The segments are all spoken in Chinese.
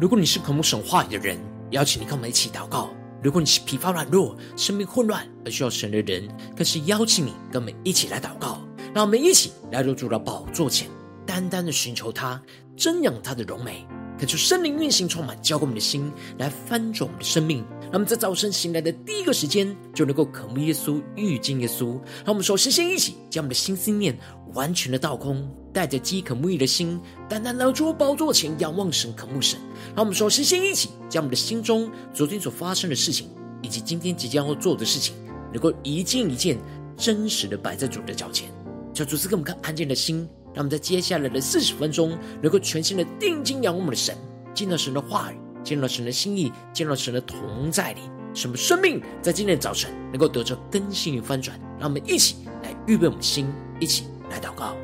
如果你是渴慕神话语的人，邀请你跟我们一起祷告；如果你是疲乏软弱、生命混乱而需要神的人，更是邀请你跟我们一起来祷告。让我们一起来入住到宝座前，单单的寻求他，瞻仰他的荣美。恳求圣灵运行充满，浇灌我们的心，来翻转我们的生命。那么在早晨醒来的第一个时间，就能够渴慕耶稣、遇见耶稣。让我们首先先一起将我们的心思念完全的倒空，带着饥渴慕义的心，单单来到宝座前仰望神、渴慕神。让我们首先先一起将我们的心中昨天所发生的事情，以及今天即将要做的事情，能够一件一件真实的摆在主的脚前，求主赐给我们看安静的心。让我们在接下来的四十分钟，能够全心的定睛仰望我们的神，见到神的话语，见到神的心意，见到神的同在里，什么生命在今天的早晨能够得着更新与翻转。让我们一起来预备我们的心，一起来祷告。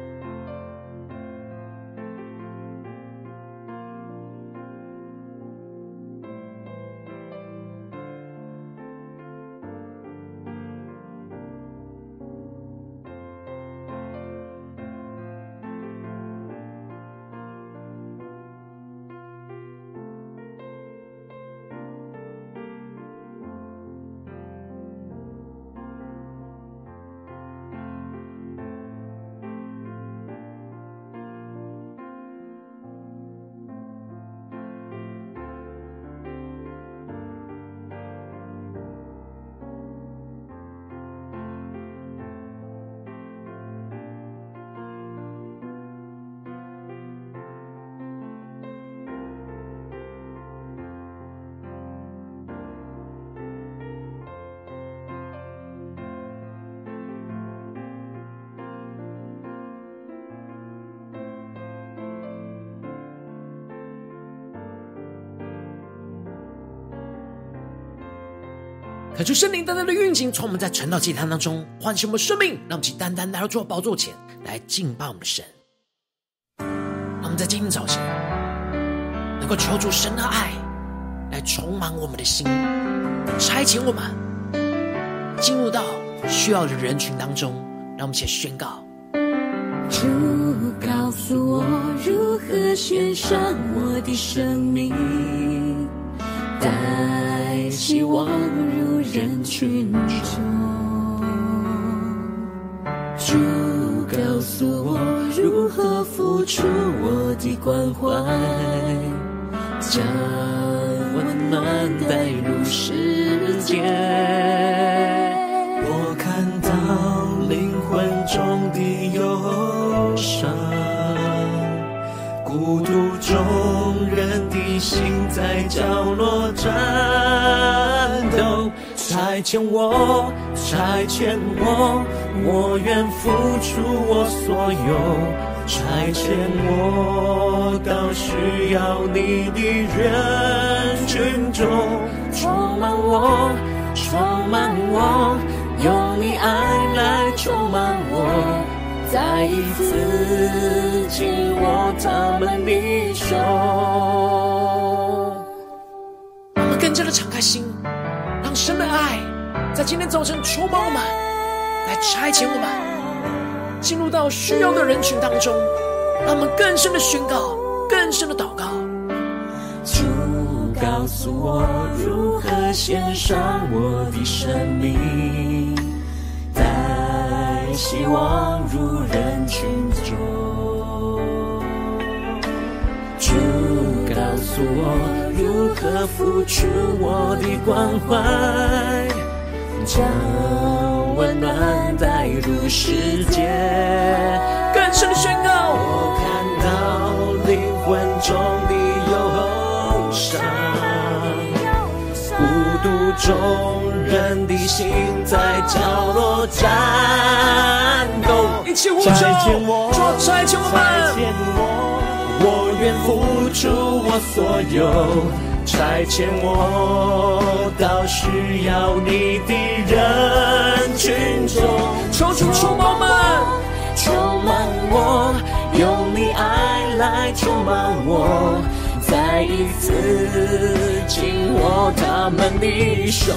恳求圣灵单单的运行，从我们在晨祷祭坛当中唤醒我们生命，让我们去单单来到主宝座前来敬拜我们的神。让我们在今天早晨能够求主神的爱来充满我们的心，差遣我们进入到需要的人群当中。让我们先宣告：主告诉我如何献上我的生命。带希望入人群中，主告诉我如何付出我的关怀，将温暖带入世界。心在角落颤抖。差遣我，差遣我，我愿付出我所有。差遣我到需要你的人群中，充满我，充满我，用你爱来充满我。再一次紧握他们的手，的敞开心，让神的爱在今天早晨充满我们，来差遣我们进入到需要的人群当中，让我们更深的宣告，更深的祷告。主告诉我如何献上我的生命。在希望入人群中，诉我如何付出我的关怀，将温暖带入世界。更深的宣告，我看到灵魂中的忧伤，孤独中人的心在角落站。一起呼求，差遣我，差遣我，我愿付出我所有，差遣我到需要你的人群中，求主充满我，充满我，用你爱来充满我，再一次紧握他们的手。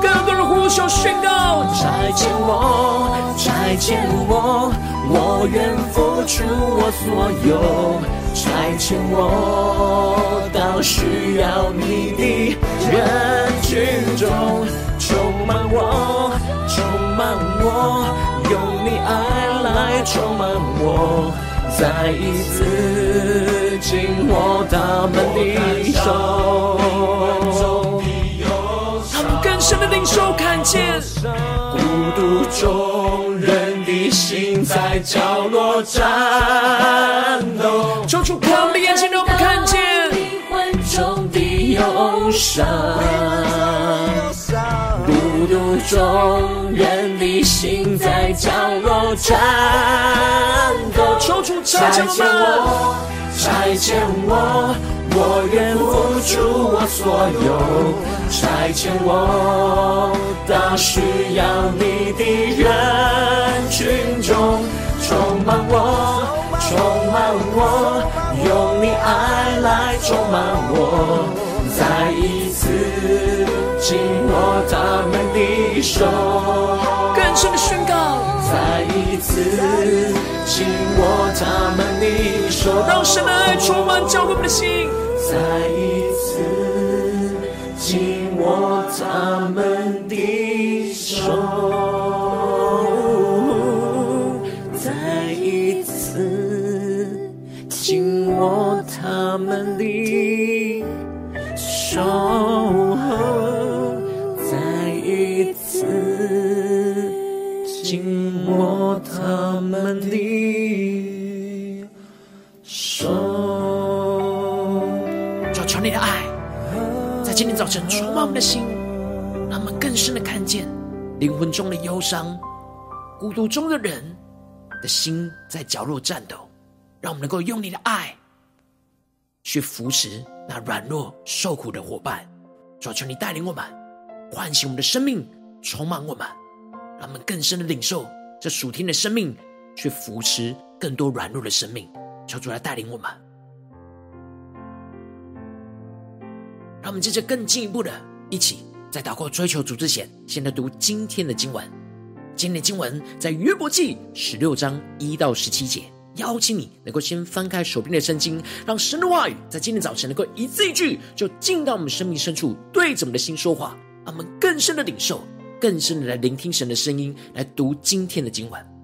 更多人呼求宣告，差遣我，差遣我，我愿付出我所有，差遣我到需要你的人群中，充满我，充满我，用你爱来充满我，再一次紧握他们的手。神的领袖看见孤独中人的心在角落颤伤。孤独中人的心在角落颤抖，求主差遣我，差遣我。我愿付出我所有，差遣我到需要你的人群中，充满我，充满我，用你爱来充满我，再一次紧握他们的手，更深的宣告，再一次紧握他们的手，让神的爱充满教会我们的心。再一次紧握他们的手，再一次紧握他们的守候，再一次紧握他们的手。求你的爱，在今天早晨充满我们的心，让我们更深的看见灵魂中的忧伤、孤独中的人的心在角落颤抖。让我们能够用你的爱去扶持那软弱受苦的伙伴。主啊，求你带领我们，唤醒我们的生命，充满我们，让我们更深的领受这属天的生命，去扶持更多软弱的生命。求主来带领我们。让我们接着更进一步的，一起在祷告追求主之前，先来读今天的经文。今天的经文在约伯记十六章一到十七节。邀请你能够先翻开手边的圣经，让神的话语在今天早晨能够一字一句，就进到我们生命深处，对着我们的心说话，让我们更深的领受，更深的来聆听神的声音，来读今天的经文。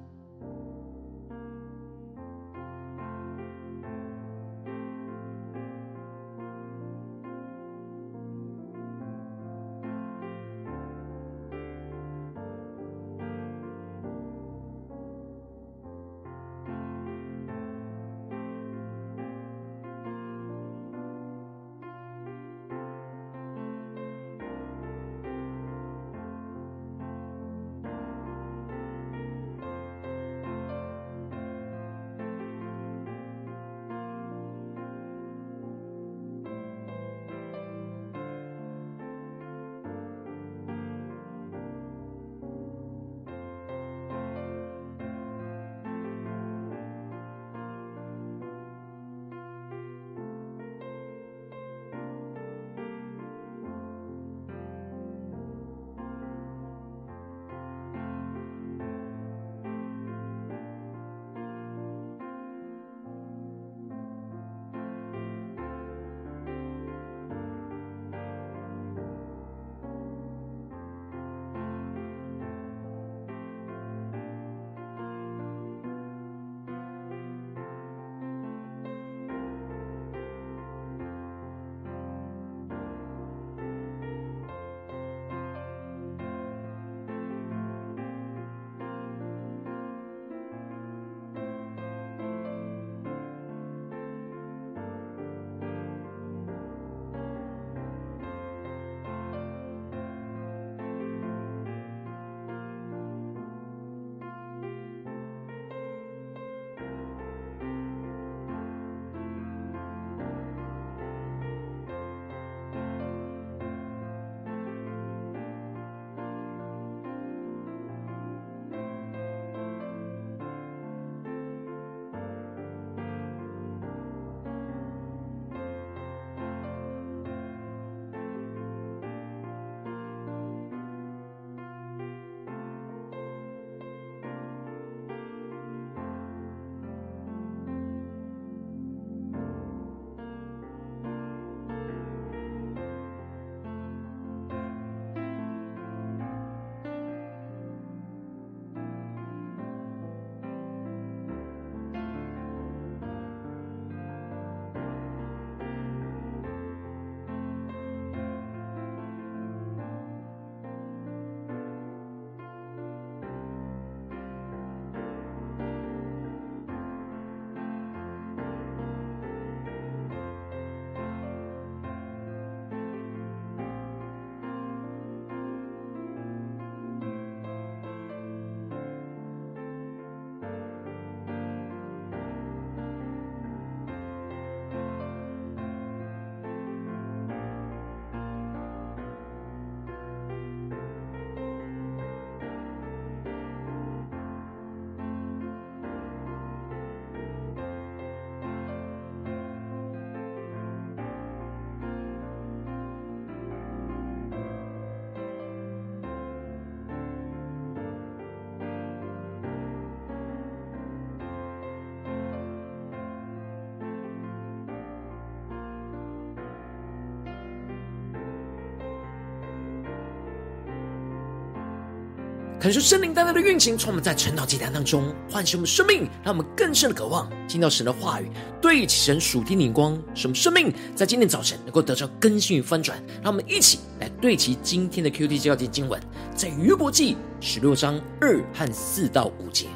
感受圣灵单单的运行，从我们在晨祷祭坛当中唤醒我们生命，让我们更深的渴望听到神的话语，对齐神属天的光，使我们生命在今天早晨能够得到更新与翻转。让我们一起来对齐今天的 QT 教节经文，在约伯记十六章二和四到五节。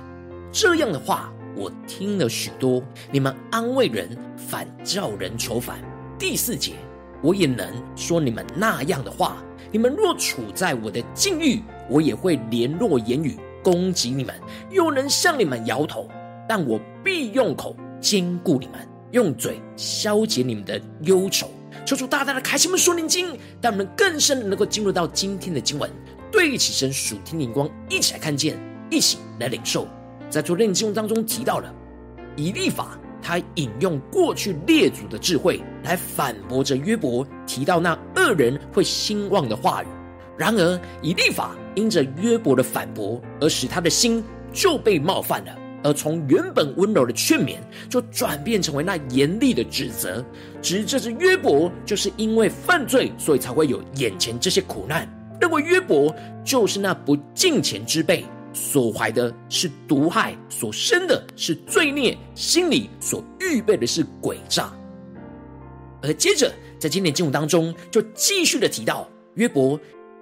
这样的话我听了许多，你们安慰人，反叫人愁烦。第四节，我也能说你们那样的话。你们若处在我的境遇，我也会联络言语攻击你们，又能向你们摇头。但我必用口坚固你们，用嘴消解你们的忧愁。求主大大的开启我们属灵经，让我们更深的能够进入到今天的经文，对起身属天灵光，一起来看见，一起来领受。在昨天的经文当中提到了以立法。他引用过去列祖的智慧来反驳着约伯提到那恶人会兴旺的话语。然而，以利法因着约伯的反驳，而使他的心就被冒犯了，而从原本温柔的劝勉，就转变成为那严厉的指责，指这只约伯就是因为犯罪，所以才会有眼前这些苦难，认为约伯就是那不敬虔之辈。所怀的是毒害，所生的是罪孽，心里所预备的是诡诈。而接着在今天经文当中，就继续的提到约伯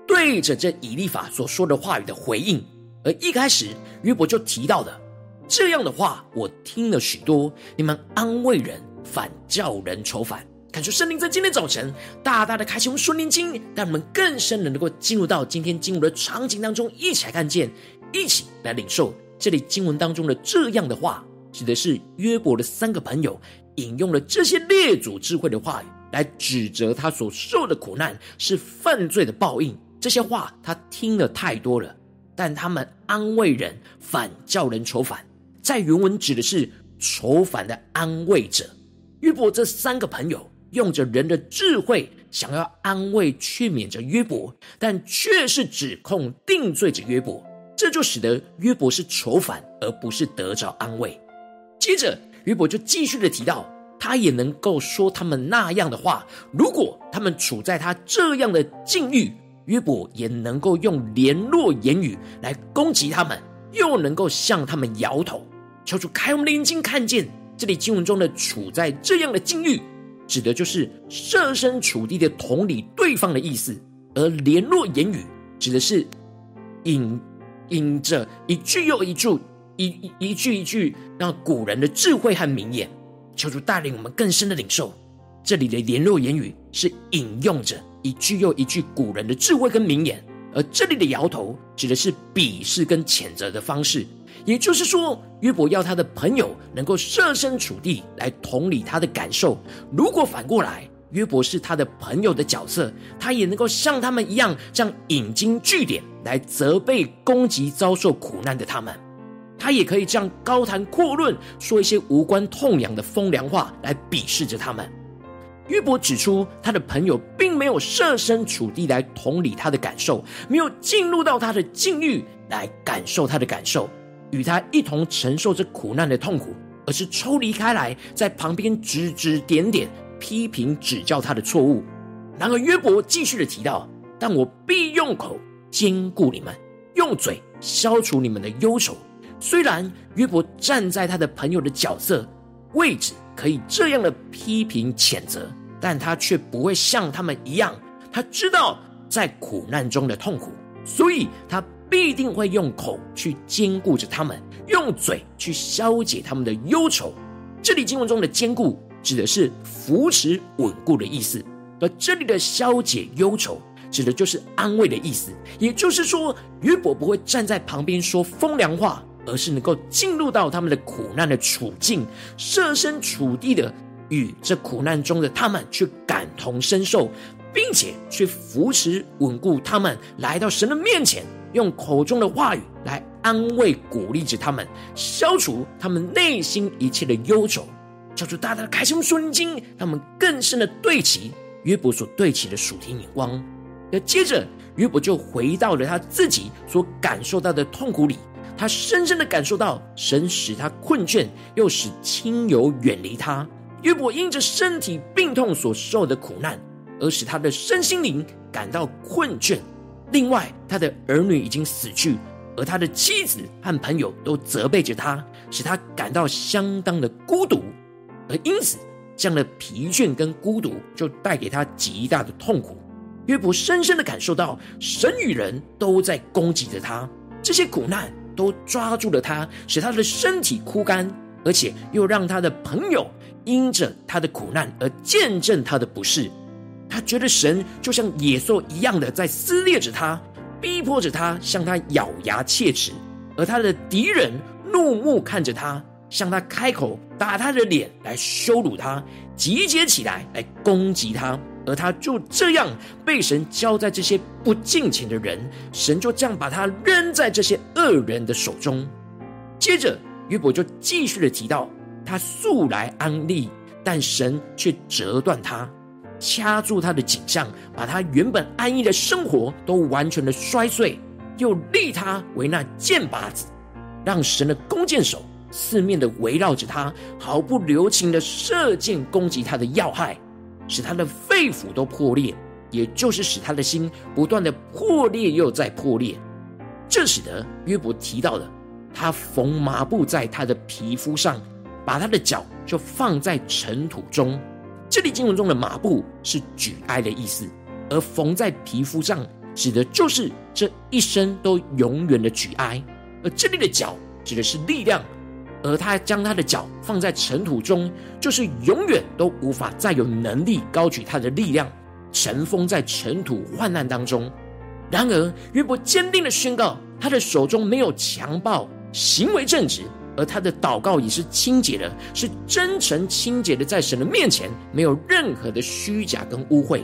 对着这以利法所说的话语的回应。而一开始约伯就提到的这样的话，我听了许多，你们安慰人，反叫人愁烦。感谢圣灵在今天早晨大大的开启我们顺灵经，让我们更深的能够进入到今天经文的场景当中，一起来看见。一起来领受这里经文当中的这样的话，指的是约伯的三个朋友引用了这些列祖智慧的话语，来指责他所受的苦难是犯罪的报应。这些话他听了太多了，但他们安慰人，反叫人愁烦。在原文指的是愁烦的安慰者。约伯这三个朋友用着人的智慧，想要安慰劝勉着约伯，但却是指控定罪着约伯。这就使得约伯是愁烦，而不是得着安慰。接着，约伯就继续的提到，他也能够说他们那样的话。如果他们处在他这样的境遇，约伯也能够用联络言语来攻击他们，又能够向他们摇头。求主开我们的眼睛，看见这里经文中的处在这样的境遇，指的就是设身处地的同理对方的意思；而联络言语，指的是引。因着一句又一句，一一,一句一句，让古人的智慧和名言，求主带领我们更深的领受。这里的联络言语是引用着一句又一句古人的智慧跟名言，而这里的摇头指的是鄙视跟谴责的方式。也就是说，约伯要他的朋友能够设身处地来同理他的感受。如果反过来，约伯是他的朋友的角色，他也能够像他们一样，这样引经据典来责备、攻击遭受苦难的他们。他也可以这样高谈阔论，说一些无关痛痒的风凉话来鄙视着他们。约伯指出，他的朋友并没有设身处地来同理他的感受，没有进入到他的境遇来感受他的感受，与他一同承受这苦难的痛苦，而是抽离开来，在旁边指指点点。批评指教他的错误，然而约伯继续的提到：“但我必用口坚固你们，用嘴消除你们的忧愁。”虽然约伯站在他的朋友的角色位置，可以这样的批评谴责，但他却不会像他们一样。他知道在苦难中的痛苦，所以他必定会用口去坚固着他们，用嘴去消解他们的忧愁。这里经文中的坚固。指的是扶持稳固的意思，而这里的消解忧愁，指的就是安慰的意思。也就是说，约伯不会站在旁边说风凉话，而是能够进入到他们的苦难的处境，设身处地的与这苦难中的他们去感同身受，并且去扶持稳固他们，来到神的面前，用口中的话语来安慰鼓励着他们，消除他们内心一切的忧愁。叫出大大的开启我们属灵经，让我们更深的对齐约伯所对齐的属天眼光。而接着约伯就回到了他自己所感受到的痛苦里，他深深的感受到神使他困倦，又使亲友远离他。约伯因着身体病痛所受的苦难，而使他的身心灵感到困倦。另外，他的儿女已经死去，而他的妻子和朋友都责备着他，使他感到相当的孤独，而因此这样的疲倦跟孤独就带给他极大的痛苦。约伯深深的感受到神与人都在攻击着他，这些苦难都抓住了他，使他的身体枯干，而且又让他的朋友因着他的苦难而见证他的不是。他觉得神就像野兽一样的在撕裂着他。逼迫着他，向他咬牙切齿，而他的敌人怒目看着他，向他开口打他的脸来羞辱他，集结起来来攻击他，而他就这样被神交在这些不敬虔的人，神就这样把他扔在这些恶人的手中。接着约伯就继续的提到，他素来安利，但神却折断他。掐住他的颈项，把他原本安逸的生活都完全的摔碎，又立他为那箭靶子，让神的弓箭手四面的围绕着他，毫不留情的射箭攻击他的要害，使他的肺腑都破裂，也就是使他的心不断的破裂又再破裂。这使得约伯提到了他缝麻布在他的皮肤上，把他的脚就放在尘土中。这里经文中的麻布是举哀的意思，而缝在皮肤上指的就是这一生都永远的举哀。而这里的脚指的是力量，而他将他的脚放在尘土中，就是永远都无法再有能力高举他的力量，尘封在尘土患难当中。然而约伯坚定的宣告，他的手中没有强暴，行为正直。而他的祷告也是清洁的，是真诚清洁的，在神的面前没有任何的虚假跟污秽。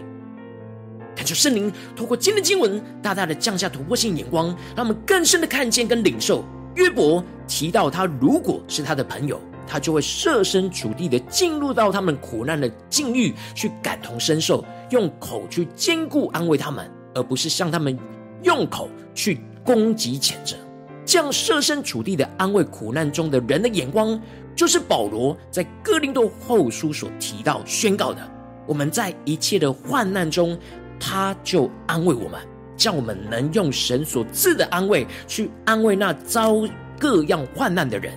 感谢圣灵透过今天的经文，大大的降下突破性眼光，让我们更深的看见跟领受。约伯提到，他如果是他的朋友，他就会设身处地的进入到他们苦难的境遇，去感同身受，用口去坚固安慰他们，而不是向他们用口去攻击谴责。这样设身处地的安慰苦难中的人的眼光，就是保罗在哥林多后书所提到宣告的。我们在一切的患难中，他就安慰我们，叫我们能用神所赐的安慰去安慰那遭各样患难的人。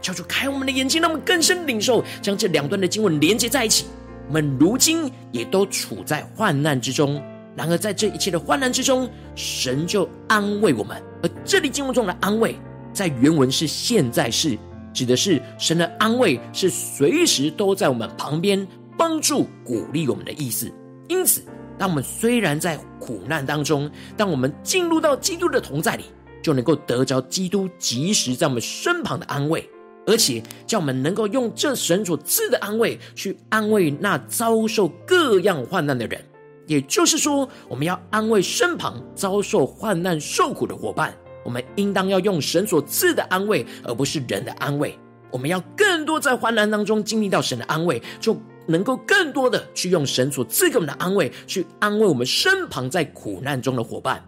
求主开我们的眼睛，让我们更深领受，将这两段的经文连接在一起。我们如今也都处在患难之中。然而，在这一切的患难之中，神就安慰我们。而这里经文中的安慰，在原文是现在是，指的是神的安慰是随时都在我们旁边帮助、鼓励我们的意思。因此，当我们虽然在苦难当中，当我们进入到基督的同在里，就能够得着基督及时在我们身旁的安慰，而且叫我们能够用这神所赐的安慰去安慰那遭受各样患难的人。也就是说，我们要安慰身旁遭受患难受苦的伙伴，我们应当要用神所赐的安慰，而不是人的安慰。我们要更多在患难当中经历到神的安慰，就能够更多的去用神所赐给我们的安慰，去安慰我们身旁在苦难中的伙伴。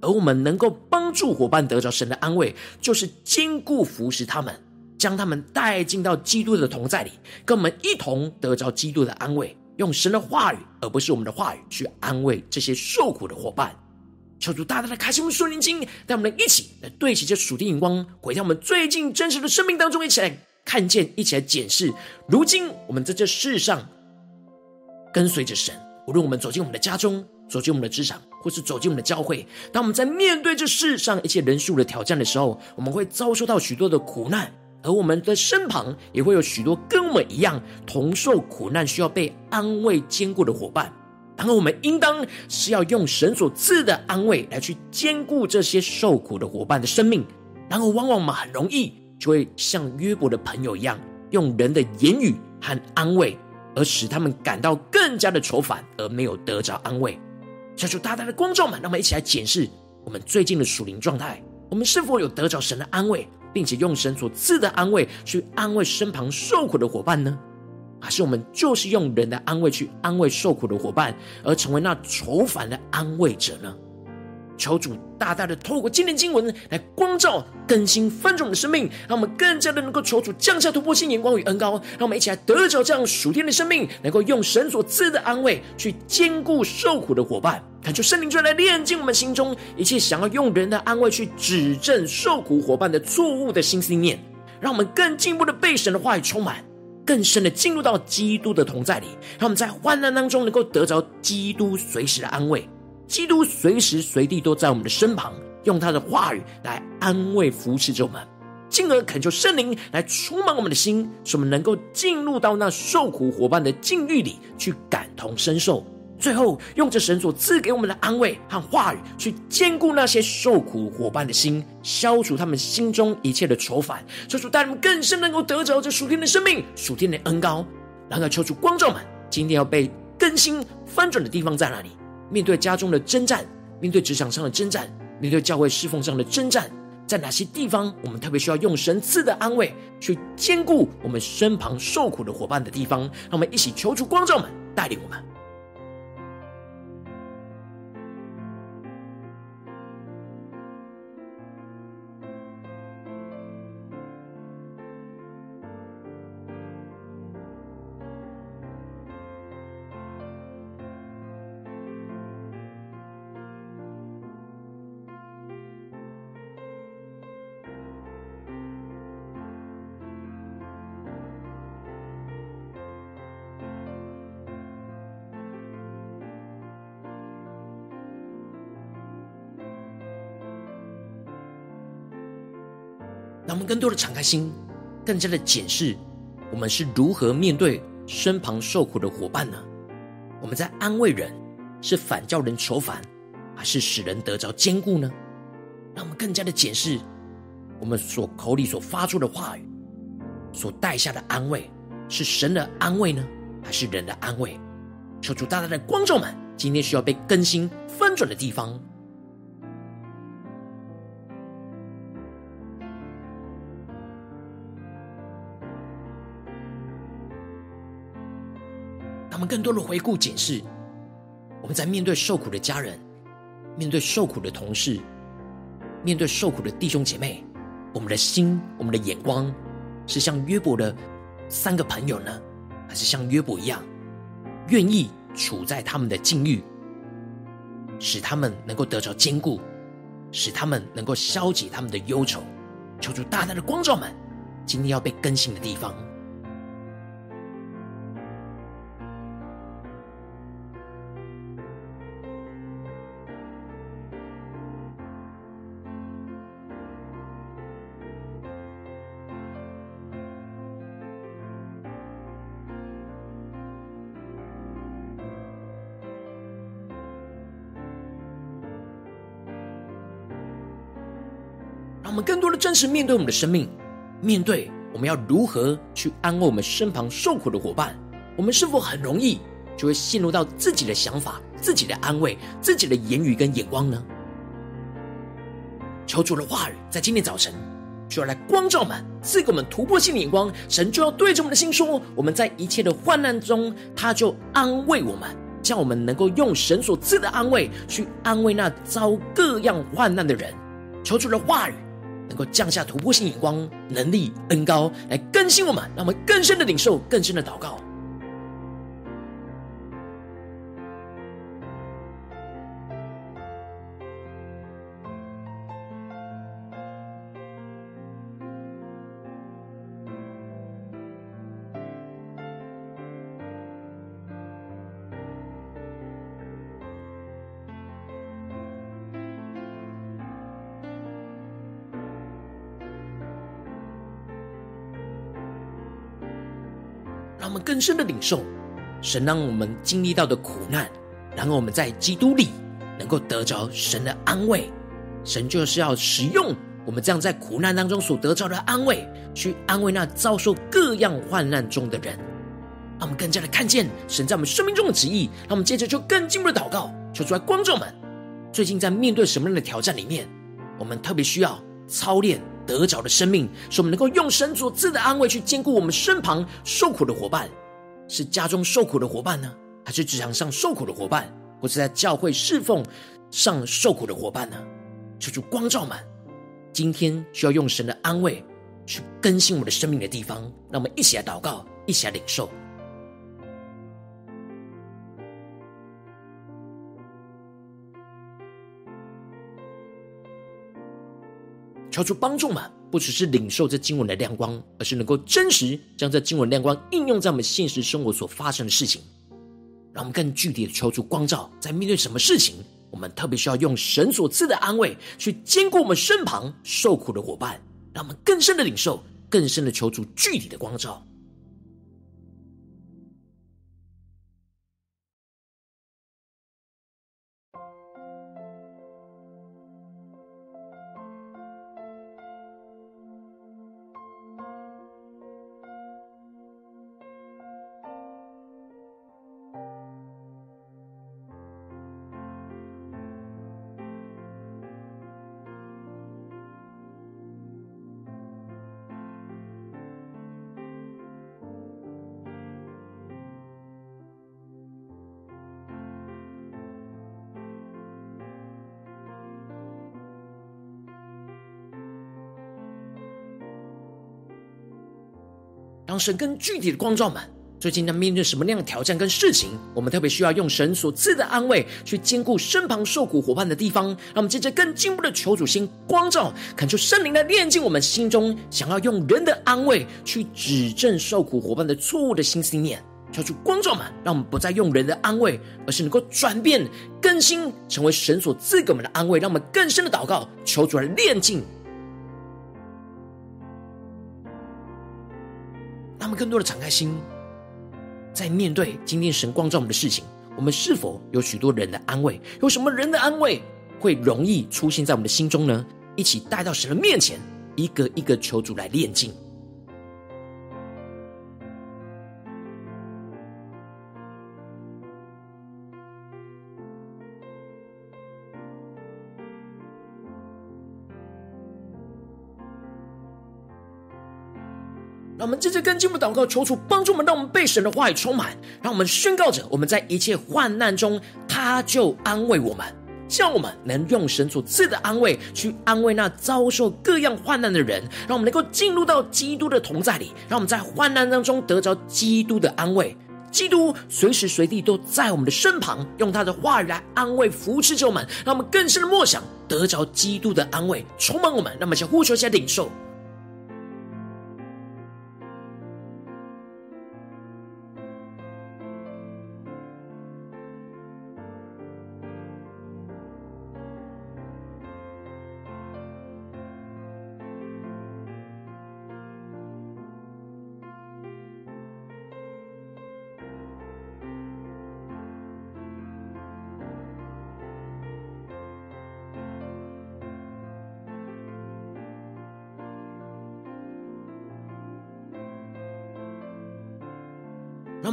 而我们能够帮助伙伴得着神的安慰，就是坚固扶持他们，将他们带进到基督的同在里，跟我们一同得着基督的安慰。用神的话语，而不是我们的话语，去安慰这些受苦的伙伴。求主大大的开启我们属灵经，带我们一起来对齐这属天眼光，回到我们最近真实的生命当中，一起来看见，一起来检视。如今我们在这世上跟随着神，无论我们走进我们的家中，走进我们的职场，或是走进我们的教会，当我们在面对这世上一切人数的挑战的时候，我们会遭受到许多的苦难。而我们的身旁也会有许多跟我们一样同受苦难、需要被安慰、坚固的伙伴。然后我们应当是要用神所赐的安慰来去坚固这些受苦的伙伴的生命。然后往往我们很容易就会像约伯的朋友一样，用人的言语和安慰，而使他们感到更加的愁烦，而没有得着安慰。求主大大的光照们，让我们一起来检视我们最近的属灵状态，我们是否有得着神的安慰？并且用神所赐的安慰去安慰身旁受苦的伙伴呢？还是我们就是用人的安慰去安慰受苦的伙伴，而成为那愁烦的安慰者呢？求主大大的透过今天经文来光照、更新、翻转我们的生命，让我们更加的能够求主降下突破性眼光与恩膏，让我们一起来得着这样属天的生命，能够用神所赐的安慰去坚固受苦的伙伴。恳求圣灵就来炼净我们心中一切想要用人的安慰去指正受苦伙伴的错误的心思念，让我们更进一步的被神的话语充满，更深的进入到基督的同在里，让我们在患难当中能够得着基督随时的安慰。基督随时随地都在我们的身旁，用他的话语来安慰扶持着我们，进而恳求圣灵来充满我们的心，使我们能够进入到那受苦伙伴的境遇里去感同身受。最后，用着神所赐给我们的安慰和话语，去坚固那些受苦伙伴的心，消除他们心中一切的愁烦，求主带他们更深能够得着这属天的生命、属天的恩膏。然后，求主光照们，今天要被更新翻转的地方在哪里？面对家中的征战，面对职场上的征战，面对教会侍奉上的征战，在哪些地方我们特别需要用神赐的安慰去兼顾我们身旁受苦的伙伴的地方？让我们一起求助光照们，带领我们。们更多的敞开心，更加的检视我们是如何面对身旁受苦的伙伴呢？我们在安慰人，是反叫人愁烦，还是使人得着坚固呢？让我们更加的检视我们所口里所发出的话语，所带下的安慰，是神的安慰呢，还是人的安慰？求主大大的光照们，今天需要被更新翻转的地方。们更多的回顾检视，我们在面对受苦的家人，面对受苦的同事，面对受苦的弟兄姐妹，我们的心，我们的眼光，是像约伯的三个朋友呢，还是像约伯一样，愿意处在他们的境遇，使他们能够得着坚固，使他们能够消解他们的忧愁，求主大大的光照们，今天要被更新的地方。真实面对我们的生命，面对我们要如何去安慰我们身旁受苦的伙伴，我们是否很容易就会陷入到自己的想法、自己的安慰、自己的言语跟眼光呢？求主的话语在今天早晨就要来光照我们，赐给我们突破性的眼光。神就要对着我们的心说：我们在一切的患难中，他就安慰我们，叫我们能够用神所赐的安慰去安慰那遭各样患难的人。求主的话语。能够降下突破性眼光、能力、恩高来更新我们，让我们更深的领受、更深的祷告。更深的领受神让我们经历到的苦难，然后我们在基督里能够得着神的安慰。神就是要使用我们这样在苦难当中所得着的安慰，去安慰那遭受各样患难中的人。让我们更加的看见神在我们生命中的旨意。让我们接着就更进一步的祷告，求主来观众们，最近在面对什么样的挑战里面，我们特别需要操练。得着的生命，使我们能够用神所赐的安慰去兼顾我们身旁受苦的伙伴，是家中受苦的伙伴呢，还是职场上受苦的伙伴，或是在教会侍奉上受苦的伙伴呢？求主光照们，今天需要用神的安慰去更新我们的生命的地方，让我们一起来祷告，一起来领受。求主帮助们，不只是领受这经文的亮光，而是能够真实将这经文亮光应用在我们现实生活所发生的事情。让我们更具体的求助光照，在面对什么事情，我们特别需要用神所赐的安慰去兼顾我们身旁受苦的伙伴，让我们更深的领受，更深的求助具体的光照。神更具体的光照们，最近在面对什么样的挑战跟事情，我们特别需要用神所赐的安慰去兼顾身旁受苦伙伴的地方。让我们接着更进一步的求主心光照，恳求圣灵来炼净我们心中想要用人的安慰去指正受苦伙伴的错误的心思念。求主光照们，让我们不再用人的安慰，而是能够转变更新，成为神所赐给我们的安慰。让我们更深的祷告，求主来炼净。他们更多的敞开心，在面对今天神光照我们的事情，我们是否有许多人的安慰？有什么人的安慰会容易出现在我们的心中呢？一起带到神的面前，一个一个求主来炼净。让我们接着跟进步祷告，求主帮助我们，让我们被神的话语充满，让我们宣告着：我们在一切患难中，他就安慰我们，叫我们能用神所赐的安慰去安慰那遭受各样患难的人。让我们能够进入到基督的同在里，让我们在患难当中得着基督的安慰。基督随时随地都在我们的身旁，用他的话语来安慰扶持着我们，让我们更深的默想，得着基督的安慰，充满我们。让我们先呼求，下领受。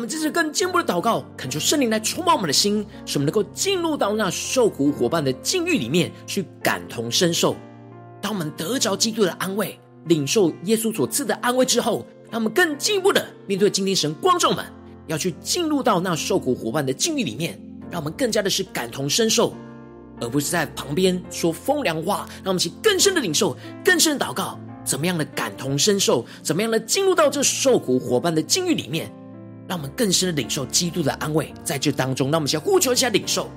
这次更进一步的祷告，恳求圣灵来充满我们的心，使我们能够进入到那受苦伙伴的境遇里面去感同身受。当我们得着基督的安慰，领受耶稣所赐的安慰之后，让我们更进一步的面对今天神光照们，要去进入到那受苦伙伴的境遇里面，让我们更加的是感同身受，而不是在旁边说风凉话。让我们去更深的领受，更深的祷告，怎么样的感同身受，怎么样的进入到这受苦伙伴的境遇里面。让我们更深的领受基督的安慰，在这当中，让我们先呼求一下领受。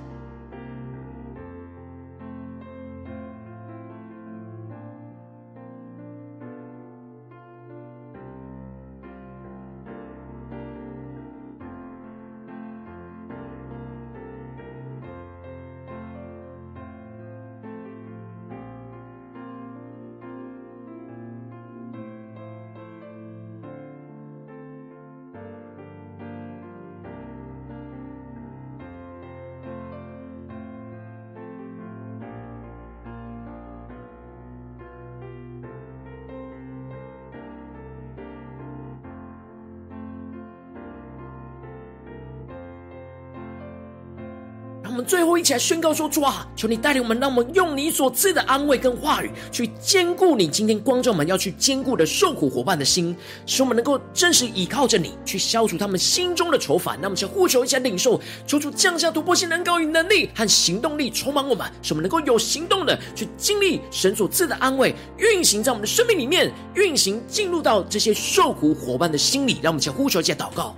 我们最后一起来宣告说：主啊，求你带领我们，让我们用你所赐的安慰跟话语，去坚固你今天光照我们要去坚固的受苦伙伴的心，使我们能够真实依靠着你，去消除他们心中的愁烦。那么，想呼求一下领受，求主降下突破性能高与能力和行动力，充满我们，使我们能够有行动的去经历神所赐的安慰，运行在我们的生命里面，运行进入到这些受苦伙伴的心里。让我们先呼求一下祷告。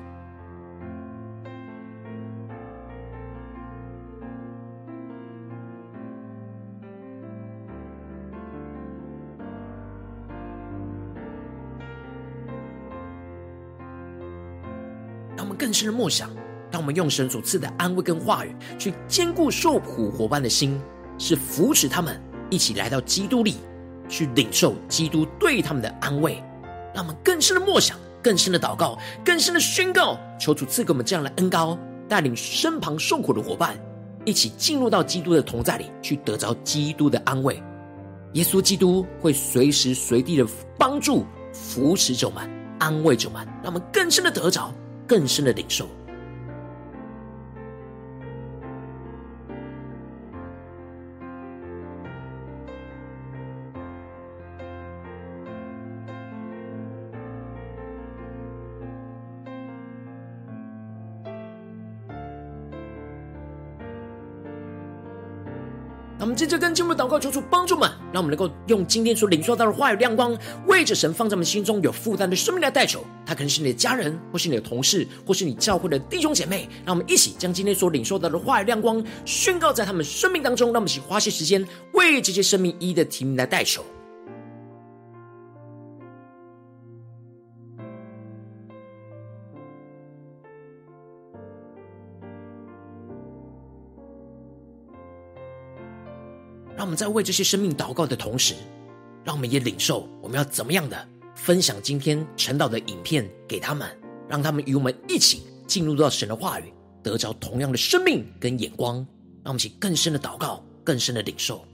深的默想，当我们用神所赐的安慰跟话语去坚固受苦伙伴的心，是扶持他们一起来到基督里，去领受基督对他们的安慰。让我们更深的默想，更深的祷告，更深的宣告，求主赐给我们这样的恩膏，带领身旁受苦的伙伴一起进入到基督的同在里，去得着基督的安慰。耶稣基督会随时随地的帮助、扶持着我们，安慰着我们，让我们更深的得着。更深的领受。们接着跟进入祷告，求主帮助们，让我们能够用今天所领受到的话语亮光，为着神放在我们心中有负担的生命来代求。他可能是你的家人，或是你的同事，或是你教会的弟兄姐妹。让我们一起将今天所领受到的话语亮光宣告在他们生命当中。让我们一起花些时间为这些生命一一的提名来代求。我们在为这些生命祷告的同时，让我们也领受我们要怎么样的分享今天陈导的影片给他们，让他们与我们一起进入到神的话语，得着同样的生命跟眼光。让我们一起更深的祷告，更深的领受。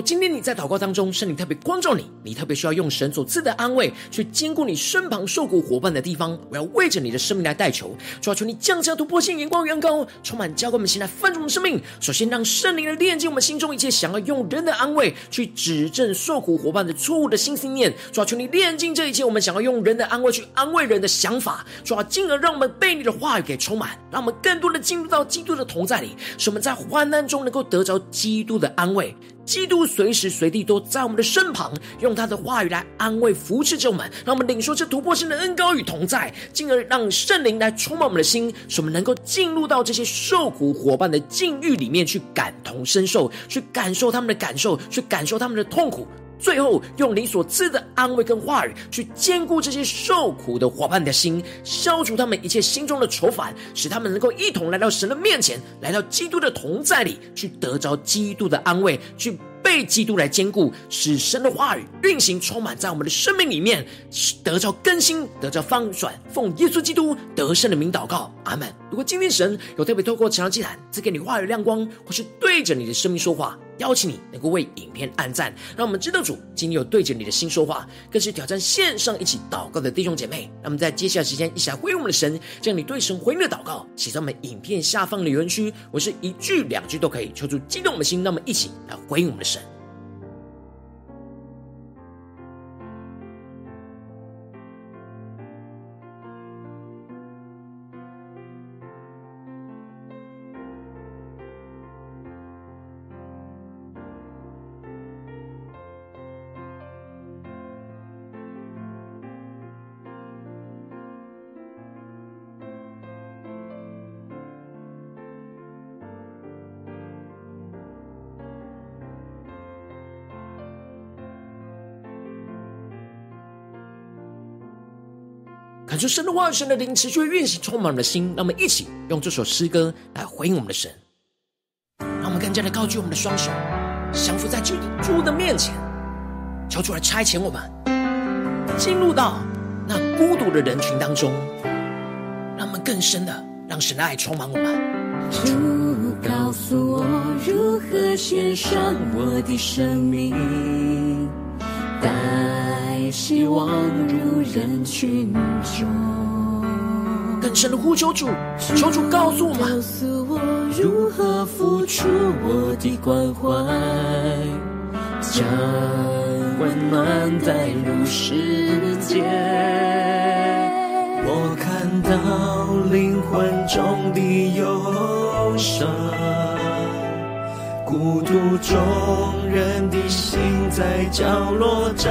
今天你在祷告当中，圣灵特别光照你，你特别需要用神所赐的安慰去坚固你身旁受苦伙伴的地方，我要为着你的生命来代求，主要求你降下突破性眼光远高，充满浇灌我们心来翻转我们生命。首先，让圣灵来炼净我们心中一切想要用人的安慰去指正受苦伙伴的错误的心思念，主要求你炼净这一切我们想要用人的安慰去安慰人的想法，主要进而让我们被你的话语给充满，让我们更多的进入到基督的同在里，使我们在患难中能够得着基督的安慰。基督随时随地都在我们的身旁，用他的话语来安慰、扶持着我们，让我们领受这突破性的恩高与同在，进而让圣灵来充满我们的心，使我们能够进入到这些受苦伙伴的境遇里面去感同身受，去感受他们的感受，去感受他们的痛苦。最后，用你所赐的安慰跟话语，去坚固这些受苦的伙伴的心，消除他们一切心中的愁烦，使他们能够一同来到神的面前，来到基督的同在里，去得着基督的安慰，去被基督来坚固，使神的话语运行充满在我们的生命里面，得着更新，得着翻转。奉耶稣基督得胜的名祷告，阿门。如果今天神有特别透过晨祷祭坛赐给你话语亮光，或是对着你的生命说话，邀请你能够为影片按赞，让我们知道主今天有对着你的心说话，更是挑战线上一起祷告的弟兄姐妹。那么在接下来时间，一起来回应我们的神，将你对神回应的祷告写在我们影片下方的留言区。我是一句两句都可以，求主激动我们的心，那么一起来回应我们的神。感受神的话语、神的灵持续运行，充满我们的心。让我们一起用这首诗歌来回应我们的神。让我们更加的高举我们的双手，降服在主主的面前，求主来差遣我们，进入到那孤独的人群当中，让我们更深的让神的爱充满我们。主告诉我如何献上我的生命。带希望入人群中，更深的呼求主，求主告诉我们，告诉我如何付出我的关怀，将温暖带入世界。我看到灵魂中的忧伤。孤独中，人的心在角落颤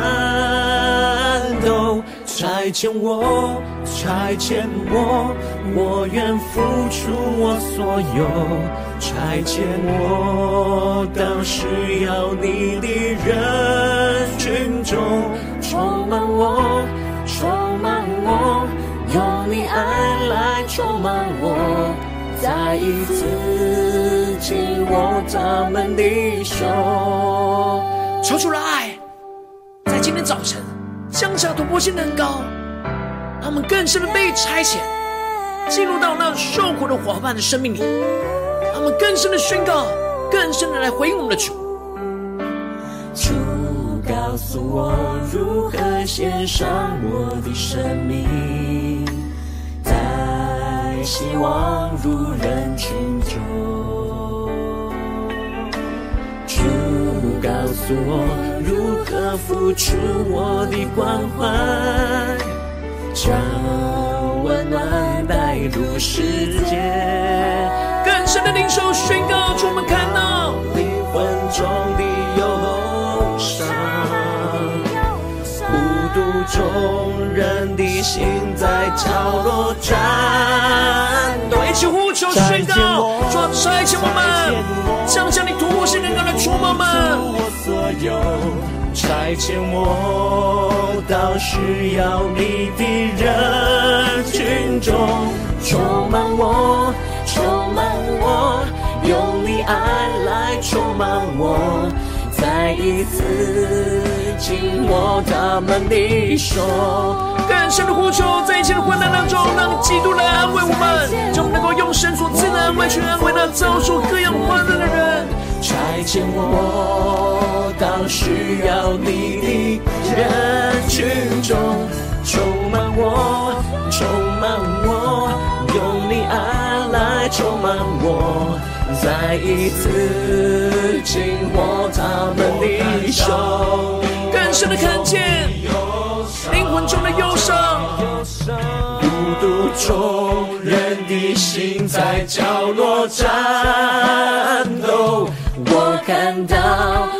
抖。差遣我，差遣我，我愿付出我所有。差遣我到需要你的人群中，充满我，充满我，用你爱来充满我，再一次。紧握他们的手，求主的爱，在今天早晨降下突破性的恩膏，让我们更深的被差遣，进入到那受苦的伙伴的生命里，他们更深的宣告，更深的来回应我们的主。主告诉我如何献上我的生命，在希望如人群中。告诉我如何付出我的关怀，将温暖带入世界。更深的领受宣告，主，我们看到灵魂中的忧伤，孤独中人的心在角落颤抖。一起呼求宣告，主，差遣我们，将将你突破性的恩膏来充满我们。差遣我到需要你的人群中，充满我，充满我，用你爱来充满我，再一次紧握他们的手。更深的呼求，在一切的患难当中，让基督来安慰我们，造出各样患难的人。差遣我到需要你的人群中，充满我，充满我，用你爱充满我，再一次紧握他们的手，更深的看见。灵魂中的忧伤，孤独中人的心在角落颤抖。我看到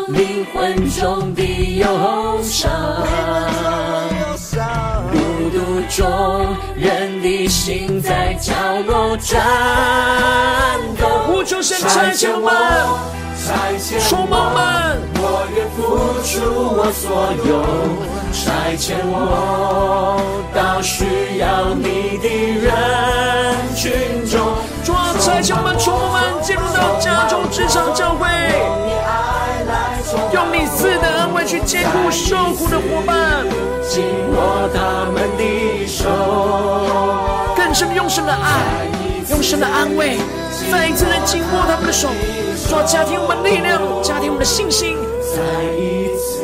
灵魂中的忧伤，中人的心在角落颤抖。呼求神差遣我。充满们，我愿付出我所有，差遣我到需要你的人群中。主啊，差遣我们，充满们进入到家中、职场、教会，赐的安慰去坚固受苦的伙伴，紧握他们的手，更深用神的爱，用神的安慰，再一次来紧握他们的手。说家庭我们力量，家庭我们的信心，再一次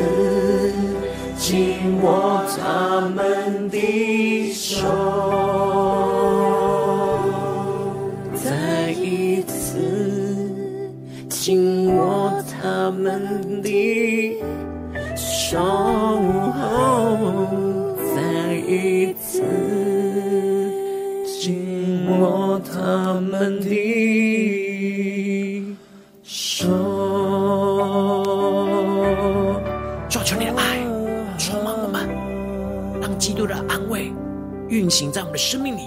紧握他们的手，再一次紧握他们的哦，再一次紧握他们的。主，求你的爱充满我们，让基督的安慰运行在我们的生命里，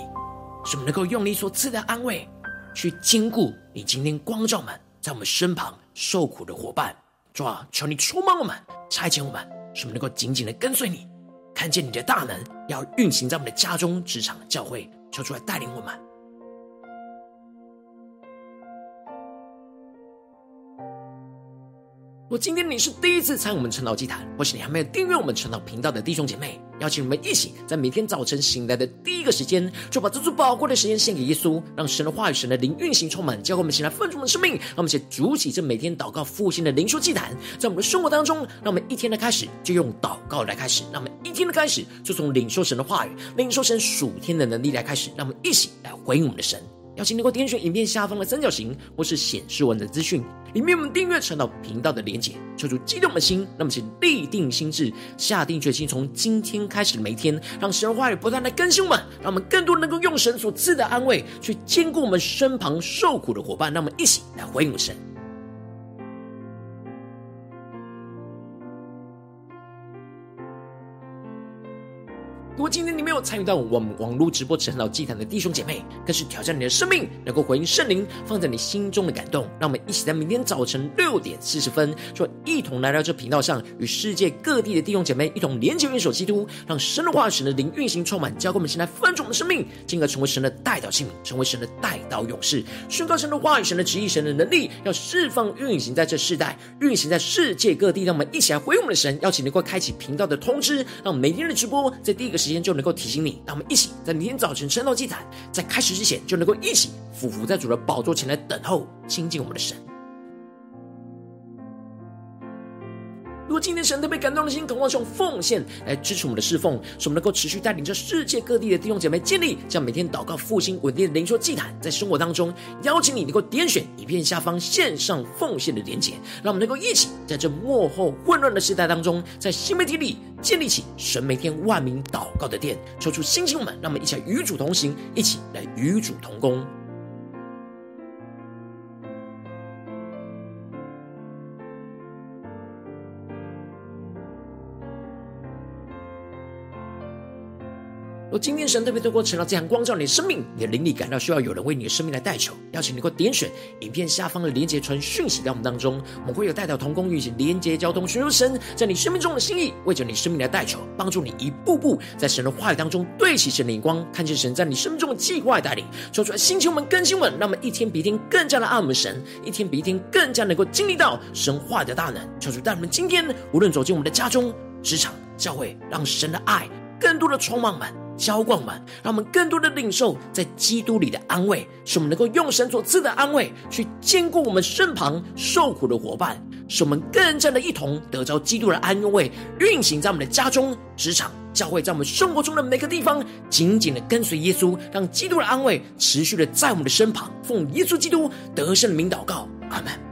使我们能够用你所赐的安慰去坚固你今天光照们在我们身旁受苦的伙伴。主啊，求你充满我们，差遣我们，使我们能够紧紧的跟随你，看见你的大能，要运行在我们的家中、职场、教会，求出来带领我们。如果今天你是第一次参与我们晨祷祭坛，或是你还没有订阅我们晨祷频道的弟兄姐妹，邀请你们一起在每天早晨醒来的第一个时间，就把这最宝贵的时间献给耶稣，让神的话语、神的灵运行充满，教会我们醒来丰盛的生命。让我们一起筑起这每天祷告复兴的灵修祭坛，在我们的生活当中，让我们一天的开始就用祷告来开始，让我们一天的开始就从领受神的话语、领受神属天的能力来开始，让我们一起来回应我们的神。邀请能够点选影片下方的三角形，或是显示文的资讯，里面我们订阅晨祷频道的连结，求主激动的心，让我们先立定心智，下定决心，从今天开始的每一天，让神话语不断的更新我们，让我们更多能够用神所赐的安慰，去兼顾我们身旁受苦的伙伴，让我们一起来回应神。如果今天你没有参与到我们网络直播晨祷祭坛的弟兄姐妹，更是挑战你的生命，能够回应圣灵放在你心中的感动。让我们一起在明天早晨六点四十分，就一同来到这频道上，与世界各地的弟兄姐妹一同连接、元首基督，让神的话语、神的灵运行充满，教给我们现在翻转我们的生命，进而成为神的代祷器皿，成为神的代祷勇士，宣告神的话语、神的旨意、神的能力，要释放运行在这世代，运行在世界各地。让我们一起来回应我们的神，邀请能够开启频道的通知，让每天的直播在第一个时。时间就能够提醒你，让我们一起在明天早晨升到祭坛在开始之前，就能够一起俯伏在主的宝座前来等候亲近我们的神。如果今天神特别感动的心，渴望用奉献来支持我们的侍奉，使我们能够持续带领着世界各地的弟兄姐妹建立这样每天祷告复兴稳定的灵修祭坛，在生活当中邀请你能够点选影片下方线上奉献的连结，让我们能够一起在这幕后混乱的时代当中，在新媒体里建立起神每天万名祷告的殿，抽出星星们，让我们一起来与主同行，一起来与主同工。若今天神特别透过晨祷这样光照你的生命，你的灵里感到需要有人为你的生命来代求，邀请你能够点选影片下方的连结传讯息到我们当中，我们会有代表同工运行连结交通，寻求神在你生命中的心意，为着你生命来代求，帮助你一步步在神的话语当中对齐神的眼光，看见神在你生命中的计划带领，说出来心情我们更新们，那么一天比一天更加的爱我们神，一天比一天更加能够经历到神话的大能。求主带我们今天无论走进我们的家中、职场、教会，让神的爱更多的充满们。浇灌们，让我们更多的领受在基督里的安慰，使我们能够用神所赐的安慰去兼顾我们身旁受苦的伙伴，使我们更加的一同得着基督的安慰，运行在我们的家中、职场、教会，在我们生活中的每个地方，紧紧的跟随耶稣，让基督的安慰持续的在我们的身旁。奉耶稣基督得胜的名祷告，阿门。